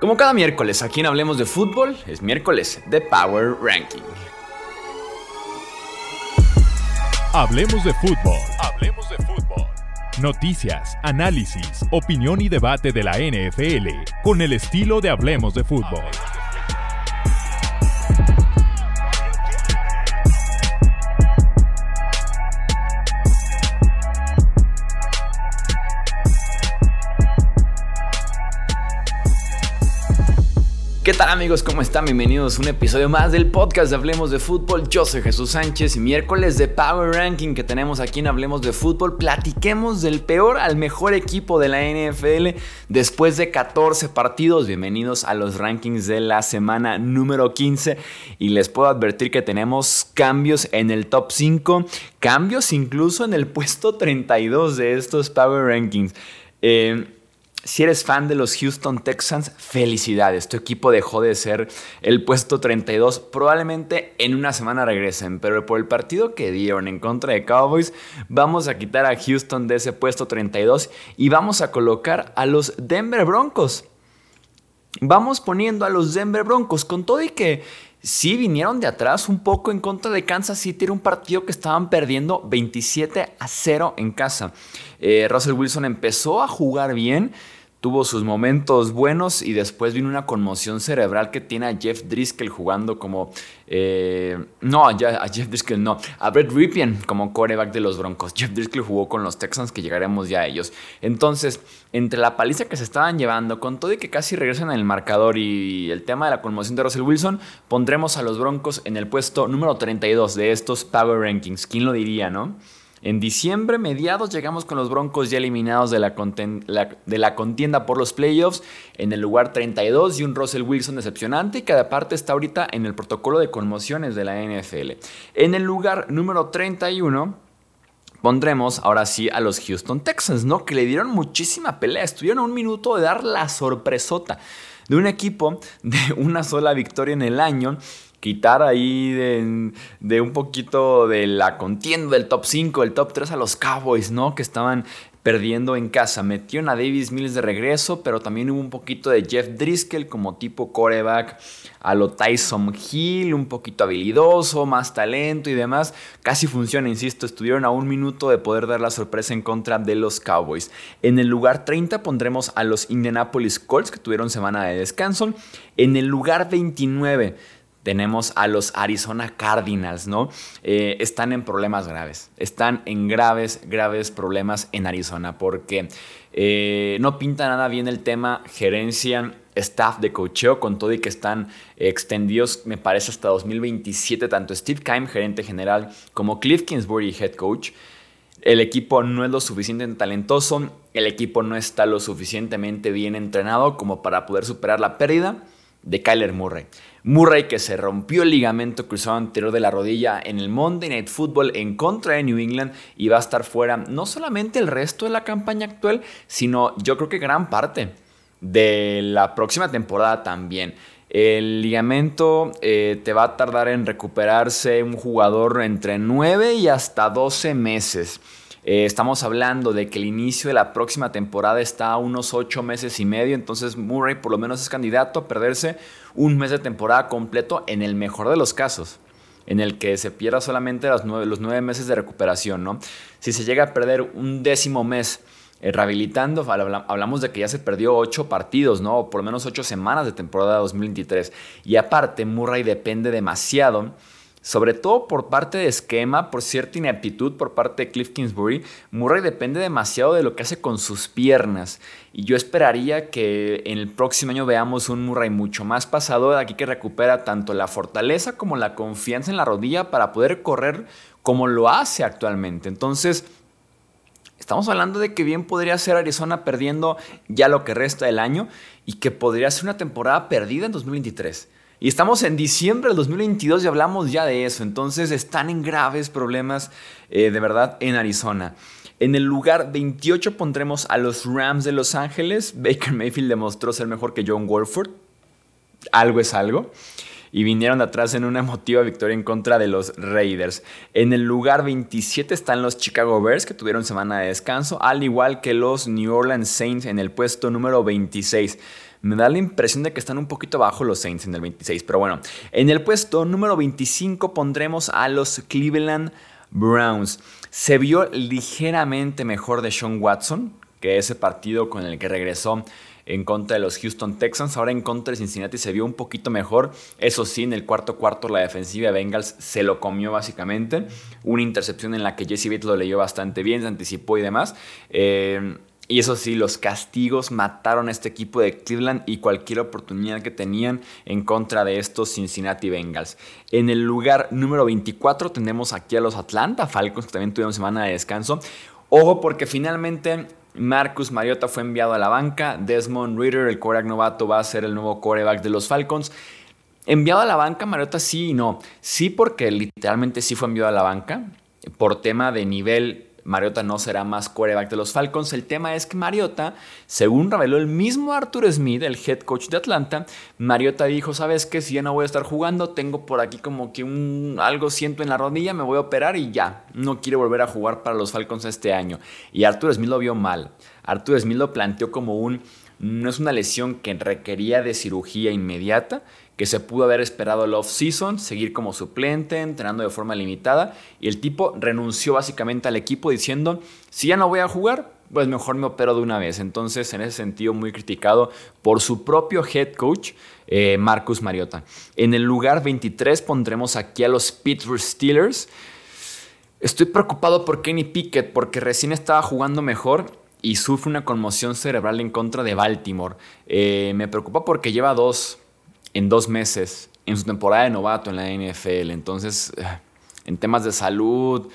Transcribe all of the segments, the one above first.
Como cada miércoles, aquí en Hablemos de Fútbol, es miércoles de Power Ranking. Hablemos de fútbol. Hablemos de fútbol. Noticias, análisis, opinión y debate de la NFL con el estilo de Hablemos de fútbol. Tal amigos? ¿Cómo están? Bienvenidos a un episodio más del podcast de Hablemos de Fútbol. Yo soy Jesús Sánchez y miércoles de Power Ranking que tenemos aquí en Hablemos de Fútbol. Platiquemos del peor al mejor equipo de la NFL después de 14 partidos. Bienvenidos a los rankings de la semana número 15 y les puedo advertir que tenemos cambios en el top 5, cambios incluso en el puesto 32 de estos Power Rankings. Eh, si eres fan de los Houston Texans, felicidades. Tu equipo dejó de ser el puesto 32. Probablemente en una semana regresen, pero por el partido que dieron en contra de Cowboys, vamos a quitar a Houston de ese puesto 32 y vamos a colocar a los Denver Broncos. Vamos poniendo a los Denver Broncos con todo y que sí vinieron de atrás un poco en contra de Kansas City. Era un partido que estaban perdiendo 27 a 0 en casa. Eh, Russell Wilson empezó a jugar bien tuvo sus momentos buenos y después vino una conmoción cerebral que tiene a Jeff Driscoll jugando como... Eh, no, a Jeff Driscoll no, a Brett Ripien como coreback de los Broncos. Jeff Driscoll jugó con los Texans que llegaremos ya a ellos. Entonces, entre la paliza que se estaban llevando, con todo y que casi regresan en el marcador y el tema de la conmoción de Russell Wilson, pondremos a los Broncos en el puesto número 32 de estos Power Rankings. ¿Quién lo diría, no? En diciembre, mediados, llegamos con los Broncos ya eliminados de la, de la, contienda por los playoffs en el lugar 32 y un Russell Wilson decepcionante y cada parte está ahorita en el protocolo de conmociones de la NFL. En el lugar número 31 pondremos ahora sí a los Houston Texans, ¿no? Que le dieron muchísima pelea, estuvieron a un minuto de dar la sorpresota de un equipo de una sola victoria en el año quitar ahí de, un poquito de la contienda del top 5, el top 3 a los Cowboys, ¿no? Que estaban perdiendo en casa. Metieron a Davis Mills de regreso, pero también hubo un poquito de Jeff Driscoll como tipo coreback, a lo Tyson Hill, un poquito habilidoso, más talento y demás. Casi funciona, insisto, estuvieron a un minuto de poder dar la sorpresa en contra de los Cowboys. En el lugar 30 pondremos a los Indianapolis Colts que tuvieron semana de descanso. En el lugar 29 tenemos a los Arizona Cardinals, ¿no? Eh, están en problemas graves, están en graves, graves problemas en Arizona porque eh, no pinta nada bien el tema gerencia, staff de cocheo, con todo y que están extendidos, me parece, hasta 2027, tanto Steve Keim, gerente general, como Cliff Kingsbury, head coach. El equipo no es lo suficientemente talentoso, el equipo no está lo suficientemente bien entrenado como para poder superar la pérdida de Kyler Murray. Murray que se rompió el ligamento cruzado anterior de la rodilla en el Monday Night Football en contra de New England y va a estar fuera no solamente el resto de la campaña actual, sino yo creo que gran parte de la próxima temporada también. El ligamento eh, te va a tardar en recuperarse un jugador entre 9 y hasta 12 meses. Eh, estamos hablando de que el inicio de la próxima temporada está a unos 8 meses y medio, entonces Murray por lo menos es candidato a perderse un mes de temporada completo en el mejor de los casos en el que se pierda solamente los nueve, los nueve meses de recuperación, ¿no? Si se llega a perder un décimo mes eh, rehabilitando, hablamos de que ya se perdió ocho partidos, ¿no? O por lo menos ocho semanas de temporada 2023. Y aparte, Murray depende demasiado sobre todo por parte de esquema, por cierta ineptitud por parte de Cliff Kingsbury, Murray depende demasiado de lo que hace con sus piernas. Y yo esperaría que en el próximo año veamos un Murray mucho más pasado de aquí que recupera tanto la fortaleza como la confianza en la rodilla para poder correr como lo hace actualmente. Entonces, estamos hablando de que bien podría ser Arizona perdiendo ya lo que resta del año y que podría ser una temporada perdida en 2023. Y estamos en diciembre del 2022 y hablamos ya de eso. Entonces están en graves problemas eh, de verdad en Arizona. En el lugar 28 pondremos a los Rams de Los Ángeles. Baker Mayfield demostró ser mejor que John Wolford. Algo es algo. Y vinieron de atrás en una emotiva victoria en contra de los Raiders. En el lugar 27 están los Chicago Bears que tuvieron semana de descanso, al igual que los New Orleans Saints en el puesto número 26. Me da la impresión de que están un poquito abajo los Saints en el 26, pero bueno. En el puesto número 25 pondremos a los Cleveland Browns. Se vio ligeramente mejor de Sean Watson que ese partido con el que regresó en contra de los Houston Texans. Ahora en contra de Cincinnati se vio un poquito mejor. Eso sí, en el cuarto cuarto la defensiva de Bengals se lo comió básicamente. Una intercepción en la que Jesse Bates lo leyó bastante bien, se anticipó y demás. Eh, y eso sí, los castigos mataron a este equipo de Cleveland y cualquier oportunidad que tenían en contra de estos Cincinnati Bengals. En el lugar número 24 tenemos aquí a los Atlanta Falcons, que también tuvieron semana de descanso. Ojo porque finalmente Marcus Mariota fue enviado a la banca. Desmond Ritter, el coreback novato, va a ser el nuevo coreback de los Falcons. Enviado a la banca, Mariota sí y no. Sí porque literalmente sí fue enviado a la banca por tema de nivel Mariota no será más quarterback de los Falcons. El tema es que Mariota, según reveló el mismo Arthur Smith, el head coach de Atlanta, Mariota dijo, ¿sabes qué? Si ya no voy a estar jugando, tengo por aquí como que un algo siento en la rodilla, me voy a operar y ya. No quiere volver a jugar para los Falcons este año. Y Arthur Smith lo vio mal. Arthur Smith lo planteó como un no es una lesión que requería de cirugía inmediata, que se pudo haber esperado el off-season, seguir como suplente, entrenando de forma limitada, y el tipo renunció básicamente al equipo diciendo, si ya no voy a jugar, pues mejor me opero de una vez. Entonces, en ese sentido, muy criticado por su propio head coach, eh, Marcus Mariota. En el lugar 23 pondremos aquí a los Pittsburgh Steelers. Estoy preocupado por Kenny Pickett porque recién estaba jugando mejor y sufre una conmoción cerebral en contra de Baltimore. Eh, me preocupa porque lleva dos en dos meses en su temporada de novato en la NFL. Entonces, eh, en temas de salud,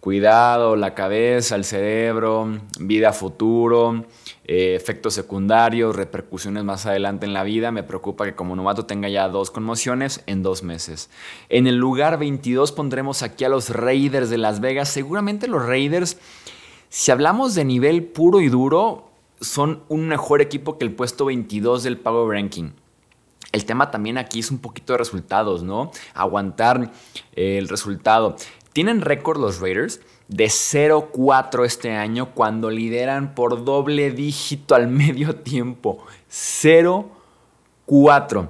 cuidado, la cabeza, el cerebro, vida futuro, eh, efectos secundarios, repercusiones más adelante en la vida, me preocupa que como novato tenga ya dos conmociones en dos meses. En el lugar 22 pondremos aquí a los Raiders de Las Vegas. Seguramente los Raiders, si hablamos de nivel puro y duro, son un mejor equipo que el puesto 22 del Power Ranking. El tema también aquí es un poquito de resultados, ¿no? Aguantar eh, el resultado. Tienen récord los Raiders de 0-4 este año cuando lideran por doble dígito al medio tiempo. 0-4.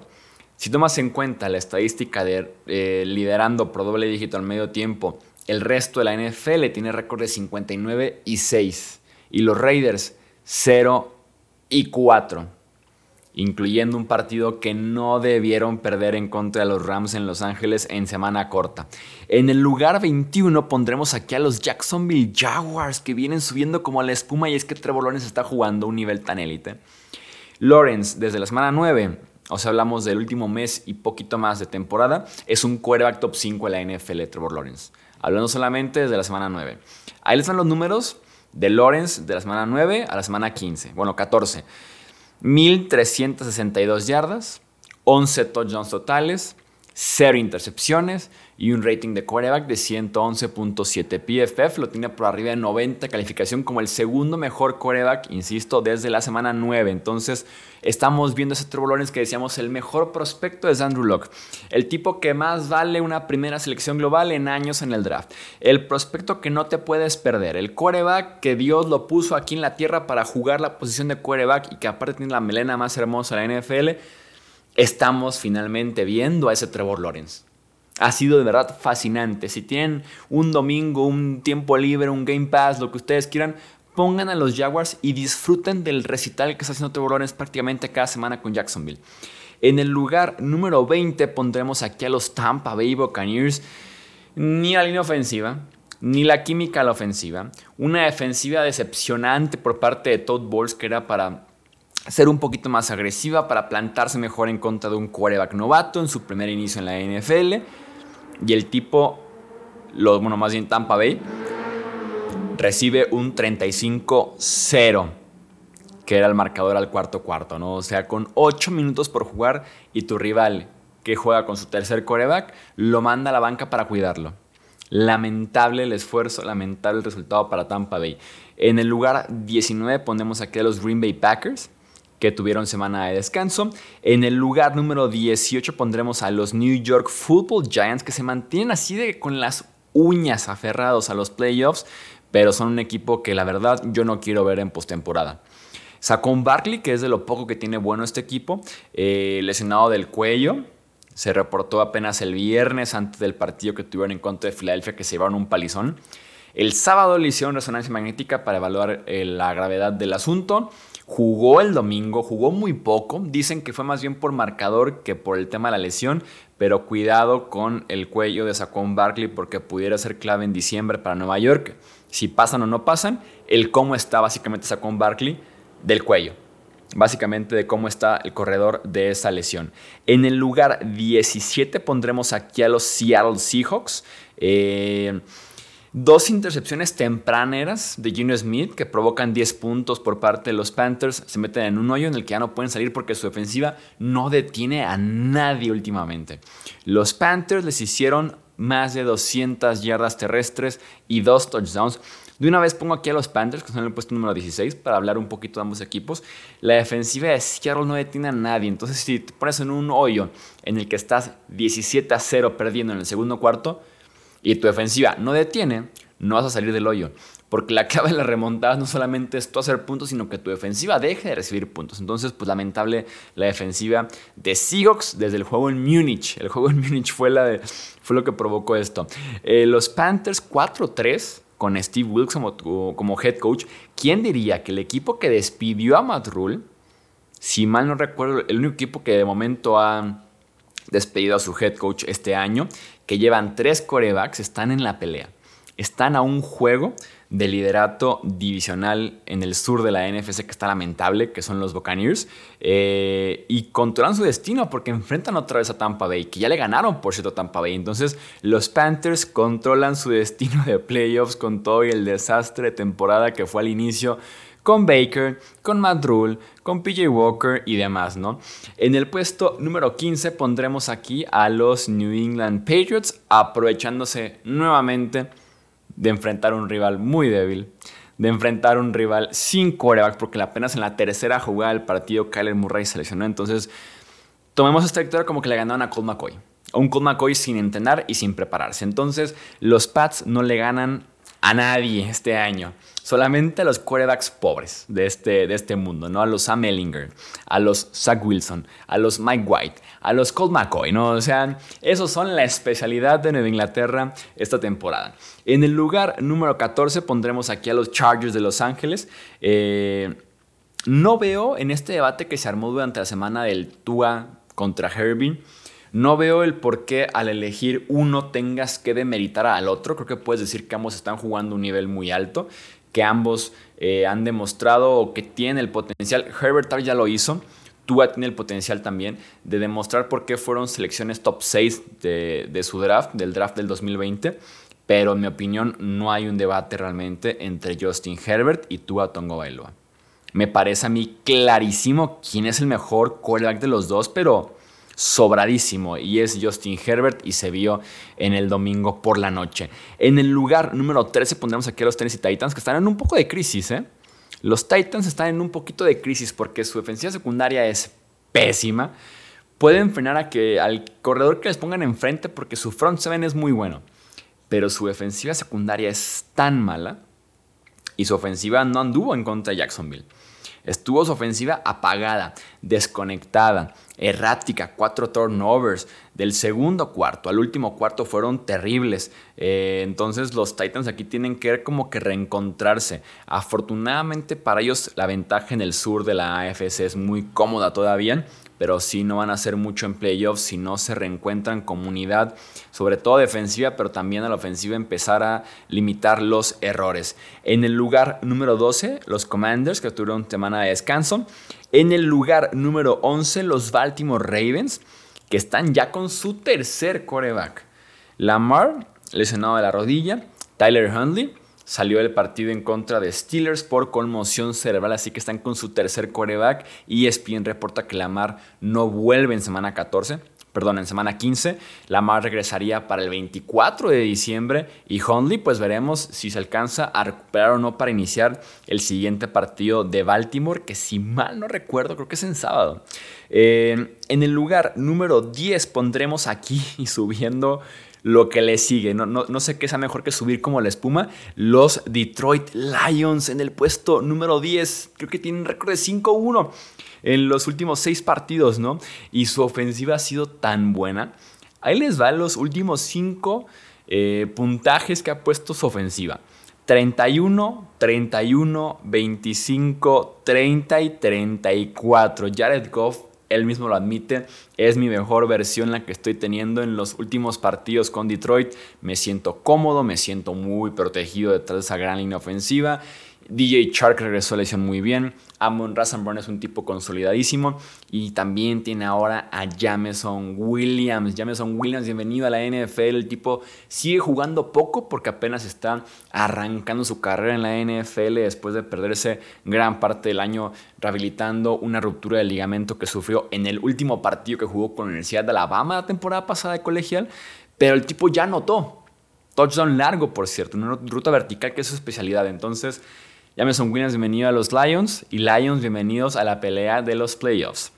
Si tomas en cuenta la estadística de eh, liderando por doble dígito al medio tiempo, el resto de la NFL tiene récord de 59 y 6. Y los Raiders 0 y 4 incluyendo un partido que no debieron perder en contra de los Rams en Los Ángeles en semana corta. En el lugar 21 pondremos aquí a los Jacksonville Jaguars que vienen subiendo como la espuma y es que Trevor Lawrence está jugando un nivel tan élite. Lawrence desde la semana 9, o sea hablamos del último mes y poquito más de temporada, es un quarterback top 5 de la NFL Trevor Lawrence. Hablando solamente desde la semana 9. Ahí les dan los números de Lawrence de la semana 9 a la semana 15, bueno 14. 1.362 yardas, 11 touchdowns totales, 0 intercepciones y un rating de quarterback de 111.7. PFF lo tiene por arriba de 90 calificación como el segundo mejor quarterback, insisto, desde la semana 9. Entonces, estamos viendo ese Trevor que decíamos el mejor prospecto es Andrew Locke, el tipo que más vale una primera selección global en años en el draft, el prospecto que no te puedes perder, el quarterback que Dios lo puso aquí en la tierra para jugar la posición de quarterback y que aparte tiene la melena más hermosa de la NFL estamos finalmente viendo a ese Trevor Lawrence. Ha sido de verdad fascinante. Si tienen un domingo, un tiempo libre, un Game Pass, lo que ustedes quieran, pongan a los Jaguars y disfruten del recital que está haciendo Lawrence prácticamente cada semana con Jacksonville. En el lugar número 20 pondremos aquí a los Tampa Bay Buccaneers. Ni la línea ofensiva, ni la química a la ofensiva. Una defensiva decepcionante por parte de Todd Bowles que era para ser un poquito más agresiva para plantarse mejor en contra de un quarterback novato en su primer inicio en la NFL. Y el tipo, lo, bueno, más bien Tampa Bay, recibe un 35-0, que era el marcador al cuarto cuarto, ¿no? O sea, con 8 minutos por jugar y tu rival que juega con su tercer quarterback lo manda a la banca para cuidarlo. Lamentable el esfuerzo, lamentable el resultado para Tampa Bay. En el lugar 19 ponemos aquí a los Green Bay Packers que tuvieron semana de descanso. En el lugar número 18 pondremos a los New York Football Giants que se mantienen así de con las uñas aferrados a los playoffs, pero son un equipo que la verdad yo no quiero ver en postemporada. un Barkley, que es de lo poco que tiene bueno este equipo, eh, lesionado del cuello, se reportó apenas el viernes antes del partido que tuvieron en contra de Filadelfia que se llevaron un palizón. El sábado le hicieron resonancia magnética para evaluar eh, la gravedad del asunto. Jugó el domingo, jugó muy poco. Dicen que fue más bien por marcador que por el tema de la lesión, pero cuidado con el cuello de Saquon Barkley porque pudiera ser clave en diciembre para Nueva York. Si pasan o no pasan, el cómo está básicamente Saquon Barkley del cuello básicamente de cómo está el corredor de esa lesión. En el lugar 17 pondremos aquí a los Seattle Seahawks. Eh, dos intercepciones tempraneras de Gino Smith que provocan 10 puntos por parte de los Panthers. Se meten en un hoyo en el que ya no pueden salir porque su defensiva no detiene a nadie últimamente. Los Panthers les hicieron más de 200 yardas terrestres y dos touchdowns. De una vez pongo aquí a los Panthers, que son el puesto número 16, para hablar un poquito de ambos equipos. La defensiva de Seattle no detiene a nadie. Entonces, si te pones en un hoyo en el que estás 17 a 0 perdiendo en el segundo cuarto y tu defensiva no detiene, no vas a salir del hoyo. Porque la clave de la remontada no solamente es tú hacer puntos, sino que tu defensiva deje de recibir puntos. Entonces, pues lamentable la defensiva de Seahawks desde el juego en Múnich. El juego en Múnich fue, fue lo que provocó esto. Eh, los Panthers 4-3 con Steve Wilkes como, head coach, ¿quién diría que el equipo que despidió a Matt si mal no recuerdo, el único equipo que de momento ha despedido a su head coach este año, que llevan tres corebacks, están en la pelea? Están a un juego de liderato divisional en el sur de la NFC que está lamentable, que son los Buccaneers, eh, y controlan su destino porque enfrentan otra vez a Tampa Bay, que ya le ganaron por cierto a Tampa Bay. Entonces los Panthers controlan su destino de playoffs con todo y el desastre de temporada que fue al inicio con Baker, con Matt con PJ Walker y demás, ¿no? En el puesto número 15 pondremos aquí a los New England Patriots, aprovechándose nuevamente de enfrentar a un rival muy débil, de enfrentar a un rival sin coreback, porque apenas en la tercera jugada del partido Kyler Murray se lesionó. Entonces, tomemos esta victoria como que le ganaron a Colt McCoy. A un Colt McCoy sin entrenar y sin prepararse. Entonces, los Pats no le ganan a nadie este año. Solamente a los quarterbacks pobres de este, de este mundo, ¿no? A los Sam Ellinger, a los Zach Wilson, a los Mike White, a los Colt McCoy, ¿no? O sea, esos son la especialidad de Nueva Inglaterra esta temporada. En el lugar número 14 pondremos aquí a los Chargers de Los Ángeles. Eh, no veo en este debate que se armó durante la semana del Tua contra Herbie no veo el por qué al elegir uno tengas que demeritar al otro. Creo que puedes decir que ambos están jugando un nivel muy alto, que ambos eh, han demostrado que tienen el potencial. Herbert ya lo hizo. Tua tiene el potencial también de demostrar por qué fueron selecciones top 6 de, su draft, del draft del 2020. Pero en mi opinión no hay un debate realmente entre Justin Herbert y Tua Tongo Bailoa. Me parece a mí clarísimo quién es el mejor quarterback de los dos, pero sobradísimo y es Justin Herbert y se vio en el domingo por la noche. En el lugar número 13 pondremos aquí a los Tennessee Titans que están en un poco de crisis. ¿eh? Los Titans están en un poquito de crisis porque su defensiva secundaria es pésima. Pueden frenar a que, al corredor que les pongan enfrente porque su front seven es muy bueno. Pero su defensiva secundaria es tan mala y su ofensiva no anduvo en contra de Jacksonville. Estuvo su ofensiva apagada, desconectada, errática, cuatro turnovers. Del segundo cuarto al último cuarto fueron terribles. Eh, entonces los Titans aquí tienen que como que reencontrarse. Afortunadamente para ellos la ventaja en el sur de la AFC es muy cómoda todavía pero sí no van a hacer mucho en playoffs si no se reencuentran comunidad, sobre todo defensiva, pero también a la ofensiva empezar a limitar los errores. En el lugar número 12, los Commanders, que tuvieron semana de descanso. En el lugar número 11, los Baltimore Ravens, que están ya con su tercer coreback. Lamar, lesionado de la rodilla. Tyler Huntley, salió del partido en contra de Steelers por conmoción cerebral, así que están con su tercer coreback. y ESPN reporta que Lamar no vuelve en semana 14 perdón, en semana 15. Lamar regresaría para el 24 de diciembre y Hundley pues veremos si se alcanza a recuperar o no para iniciar el siguiente partido de Baltimore, que si mal no recuerdo creo que es en sábado. Eh, en el lugar número 10 pondremos aquí y subiendo lo que le sigue. No, no, no, sé qué sea mejor que subir como la espuma. Los Detroit Lions en el puesto número 10. Creo que tienen récord de 5-1 en los últimos seis partidos, ¿no? Y su ofensiva ha sido tan buena. Ahí les va los últimos cinco eh, puntajes que ha puesto su ofensiva. 31, 31, 25, 30 y 34. Jared Goff, él mismo lo admite, es mi mejor versión la que estoy teniendo en los últimos partidos con Detroit. Me siento cómodo, me siento muy protegido detrás de esa gran línea ofensiva DJ Chark regresó a lesión muy bien. Amon Razanburn es un tipo consolidadísimo. Y también tiene ahora a Jameson Williams. Jameson Williams, bienvenido a la NFL. El tipo sigue jugando poco porque apenas está arrancando su carrera en la NFL después de perderse gran parte del año rehabilitando una ruptura de ligamento que sufrió en el último partido que jugó con la Universidad de Alabama la temporada pasada de colegial. Pero el tipo ya notó. Touchdown largo, por cierto, una ruta vertical que es su especialidad. Entonces, Jameson Williams, bienvenido a los Lions. Y Lions, bienvenidos a la pelea de los playoffs.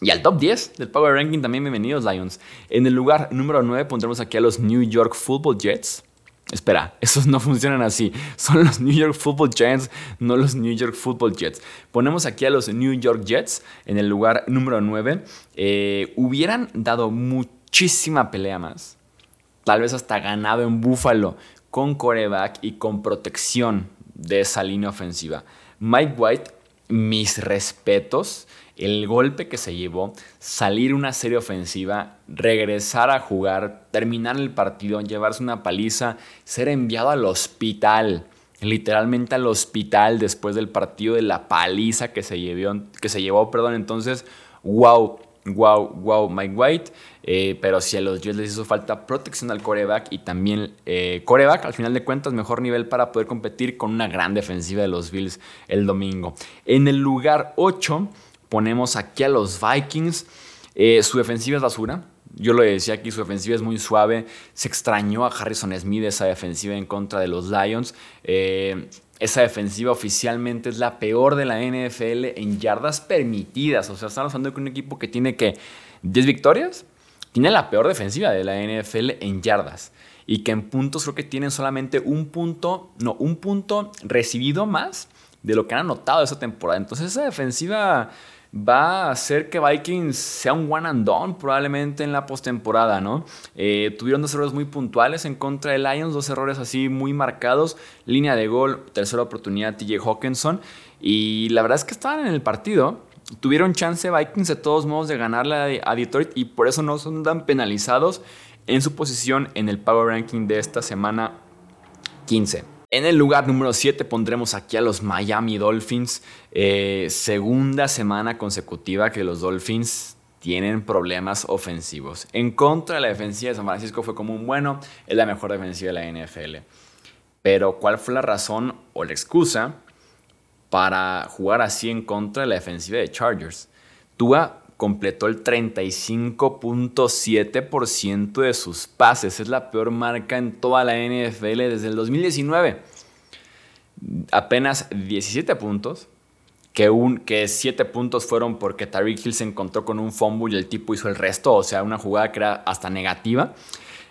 Y al top 10 del Power Ranking también bienvenidos Lions. En el lugar número 9 pondremos aquí a los New York Football Jets. Espera, esos no funcionan así. Son los New York Football Giants, no los New York Football Jets. Ponemos aquí a los New York Jets en el lugar número 9. Eh, hubieran dado muchísima pelea más. Tal vez hasta ganado en Buffalo con coreback y con protección de esa línea ofensiva. Mike White, mis respetos. El golpe que se llevó, salir una serie ofensiva, regresar a jugar, terminar el partido, llevarse una paliza, ser enviado al hospital, literalmente al hospital después del partido de la paliza que se llevó, que se llevó perdón. Entonces, wow, wow, wow, Mike White. Eh, pero si a los Jets les hizo falta protección al coreback y también eh, coreback, al final de cuentas, mejor nivel para poder competir con una gran defensiva de los Bills el domingo. En el lugar 8 ponemos aquí a los Vikings. Eh, su defensiva es basura. Yo lo decía aquí, su defensiva es muy suave. Se extrañó a Harrison Smith esa defensiva en contra de los Lions. esa defensiva oficialmente es la peor de la NFL en yardas permitidas. O sea, estamos hablando de un equipo que tiene que 10 victorias tiene la peor defensiva de la NFL en yardas. Y que en puntos creo que tienen solamente un punto, no, un punto recibido más de lo que han anotado esa temporada. Entonces esa defensiva va a hacer que Vikings sea un one and done probablemente en la postemporada, ¿no? Eh, tuvieron dos errores muy puntuales en contra de Lions, dos errores así muy marcados, línea de gol, tercera oportunidad TJ Hawkinson y la verdad es que estaban en el partido, tuvieron chance Vikings de todos modos de ganarle a Detroit y por eso no son tan penalizados en su posición en el Power Ranking de esta semana 15. En el lugar número 7 pondremos aquí a los Miami Dolphins. Eh, segunda semana consecutiva que los Dolphins tienen problemas ofensivos. En contra de la defensiva de San Francisco fue como un bueno, es la mejor defensiva de la NFL. Pero ¿cuál fue la razón o la excusa para jugar así en contra de la defensiva de Chargers. Tua completó el 35.7% de sus pases. Es la peor marca en toda la NFL desde el 2019. Apenas 17 puntos, que, un, que 7 puntos fueron porque Tariq Hill se encontró con un fumble y el tipo hizo el resto, o sea, una jugada que era hasta negativa.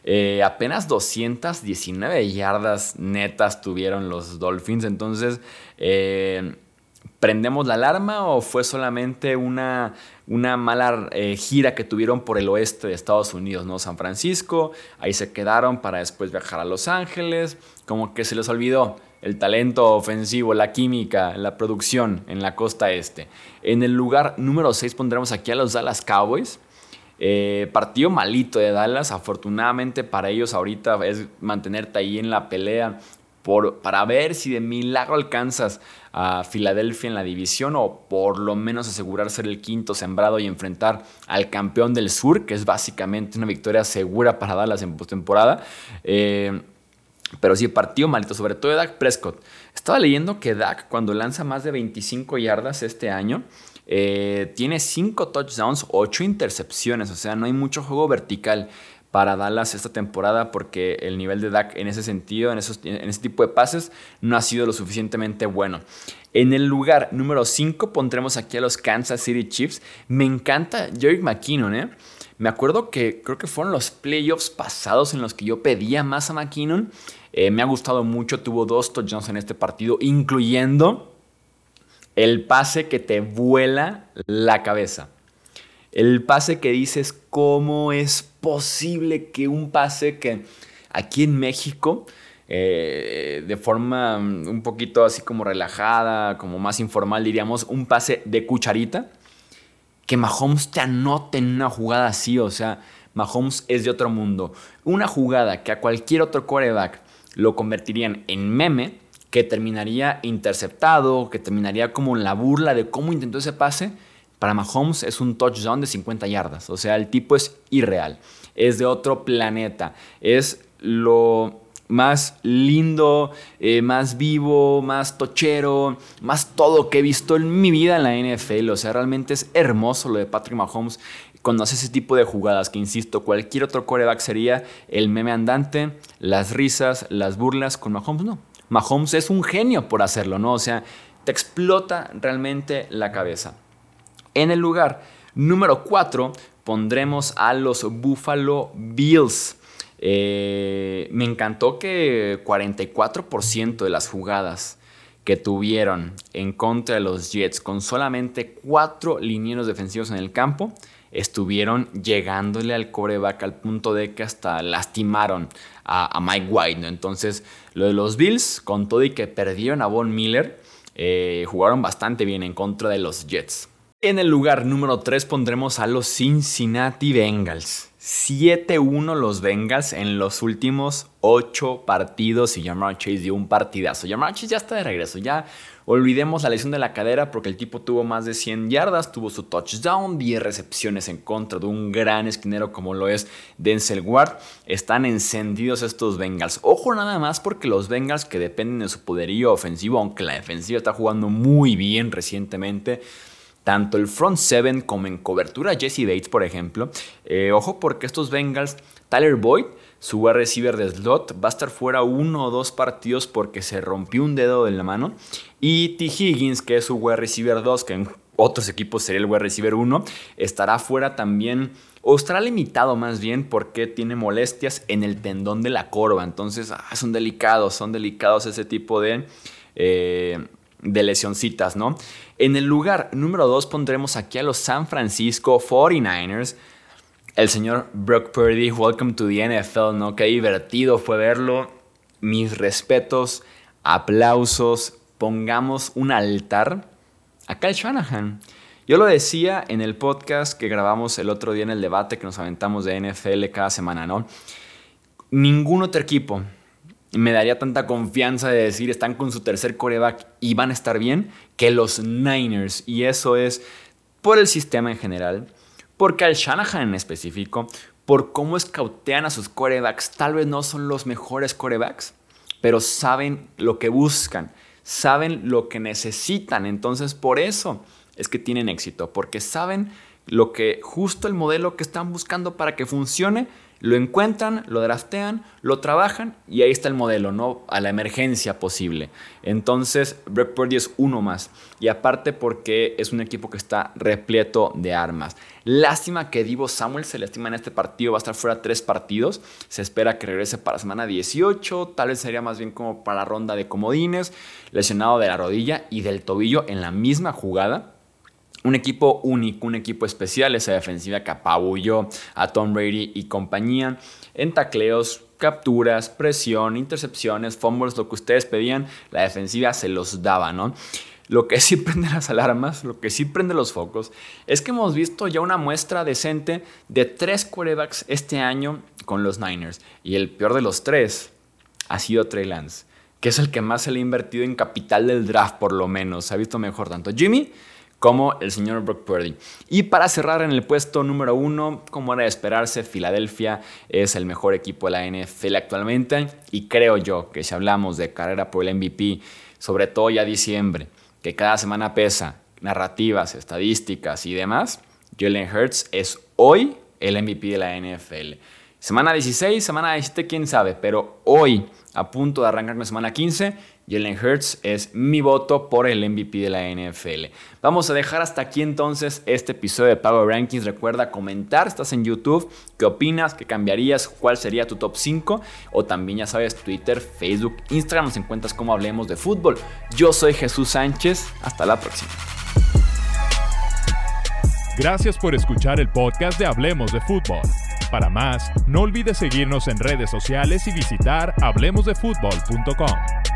Eh, apenas 219 yardas netas tuvieron los Dolphins. Entonces, eh, ¿prendemos la alarma o fue solamente una, una mala eh, gira que tuvieron por el oeste de Estados Unidos, ¿no? San Francisco, ahí se quedaron para después viajar a Los Ángeles. Como que se les olvidó el talento ofensivo, la química, la producción en la costa este. En el lugar número 6 pondremos aquí a los Dallas Cowboys. Eh, partido malito de Dallas, afortunadamente para ellos ahorita es mantenerte ahí en la pelea por, para ver si de milagro alcanzas a Filadelfia en la división o por lo menos asegurar ser el quinto sembrado y enfrentar al campeón del sur, que es básicamente una victoria segura para Dallas en postemporada. Eh, Pero sí, partido malito, sobre todo de Dak Prescott. Estaba leyendo que Dak, cuando lanza más de 25 yardas este año, eh, tiene 5 touchdowns, 8 intercepciones. O sea, no hay mucho juego vertical para Dallas esta temporada porque el nivel de Dak en ese sentido, en, esos, en ese tipo de pases, no ha sido lo suficientemente bueno. En el lugar número 5 pondremos aquí a los Kansas City Chiefs. Me encanta Jerry McKinnon, ¿eh? Me acuerdo que creo que fueron los playoffs pasados en los que yo pedía más a McKinnon. Eh, me ha gustado mucho, tuvo dos touchdowns en este partido, incluyendo el pase que te vuela la cabeza. El pase que dices, ¿cómo es posible que un pase que aquí en México, eh, de forma mm, un poquito así como relajada, como más informal diríamos, un pase de cucharita, que Mahomes te anote en una jugada así, o sea, Mahomes es de otro mundo. Una jugada que a cualquier otro quarterback lo convertirían en meme, que terminaría interceptado, que terminaría como en la burla de cómo intentó ese pase, para Mahomes es un touchdown de 50 yardas. O sea, el tipo es irreal, es de otro planeta, es lo más lindo, eh, más vivo, más tochero, más todo que he visto en mi vida en la NFL. O sea, realmente es hermoso lo de Patrick Mahomes cuando hace ese tipo de jugadas, que insisto, cualquier otro coreback sería el meme andante, las risas, las burlas, con Mahomes no. Mahomes es un genio por hacerlo, ¿no? O sea, te explota realmente la cabeza. En el lugar número 4 pondremos a los Buffalo Bills. Eh, me encantó que 44% de las jugadas que tuvieron en contra de los Jets con solamente cuatro linieros defensivos en el campo estuvieron llegándole al coreback al punto de que hasta lastimaron a, Mike White. Entonces, lo de los Bills, con todo y que perdieron a Von Miller, eh, jugaron bastante bien en contra de los Jets. En el lugar número 3 pondremos a los Cincinnati Bengals. 7-1 los Bengals en los últimos 8 partidos y Jamar Chase dio un partidazo. Jamar Chase ya está de regreso, ya olvidemos la lesión de la cadera porque el tipo tuvo más de 100 yardas, tuvo su touchdown, 10 recepciones en contra de un gran esquinero como lo es Denzel Ward. Están encendidos estos Bengals. Ojo nada más porque los Bengals que dependen de su poderío ofensivo, aunque la defensiva está jugando muy bien recientemente, tanto el front seven como en cobertura Jesse Bates, por ejemplo. Eh, ojo porque estos Bengals, Tyler Boyd, su receiver de slot, va a estar fuera uno o dos partidos porque se rompió un dedo de la mano. Y T. Higgins, que es su wide receiver 2, que en otros equipos sería el wide receiver 1, estará fuera también o estará limitado más bien porque tiene molestias en el tendón de la corva. Entonces, ah, son delicados, son delicados ese tipo de, eh, de lesioncitas, ¿no? En el lugar número 2 pondremos aquí a los San Francisco 49ers. El señor Brock Purdy, welcome to the NFL, ¿no? Qué divertido fue verlo. Mis respetos, aplausos. Pongamos un altar a Kyle Shanahan. Yo lo decía en el podcast que grabamos el otro día en el debate que nos aventamos de NFL cada semana, ¿no? Ningún otro equipo me daría tanta confianza de decir están con su tercer coreback y van a estar bien que los Niners. Y eso es por el sistema en general, porque al Shanahan en específico, por cómo escautean a sus corebacks. Tal vez no son los mejores corebacks, pero saben lo que buscan, saben lo que necesitan. Entonces por eso es que tienen éxito, porque saben lo que justo el modelo que están buscando para que funcione lo encuentran, lo draftean, lo trabajan y ahí está el modelo, ¿no? A la emergencia posible. Entonces, Brock Purdy es uno más. Y aparte porque es un equipo que está repleto de armas. Lástima que Divo Samuel se le estima en este partido, va a estar fuera tres partidos. Se espera que regrese para semana 18, tal vez sería más bien como para la ronda de comodines, lesionado de la rodilla y del tobillo en la misma jugada un equipo único, un equipo especial, esa defensiva que apabulló a Tom Brady y compañía en tacleos, capturas, presión, intercepciones, fumbles, lo que ustedes pedían, la defensiva se los daba, ¿no? Lo que sí prende las alarmas, lo que sí prende los focos, es que hemos visto ya una muestra decente de tres quarterbacks este año con los Niners. Y el peor de los tres ha sido Trey Lance, que es el que más se le ha invertido en capital del draft, por lo menos. Se ha visto mejor tanto Jimmy como el señor Brock Purdy. Y para cerrar en el puesto número uno, como era de esperarse, Filadelfia es el mejor equipo de la NFL actualmente y creo yo que si hablamos de carrera por el MVP, sobre todo ya diciembre, que cada semana pesa, narrativas, estadísticas y demás, Jalen Hurts es hoy el MVP de la NFL. Semana 16, semana 17, quién sabe, pero hoy, a punto de arrancar la semana 15, Jalen Hurts es mi voto por el MVP de la NFL. Vamos a dejar hasta aquí entonces este episodio de Power Rankings. Recuerda comentar, estás en YouTube, qué opinas, qué cambiarías, cuál sería tu top 5 o también ya sabes Twitter, Facebook, Instagram, nos encuentras como hablemos de fútbol. Yo soy Jesús Sánchez, hasta la próxima. Gracias por escuchar el podcast de Hablemos de Fútbol. Para más, no olvides seguirnos en redes sociales y visitar hablemosdefutbol.com.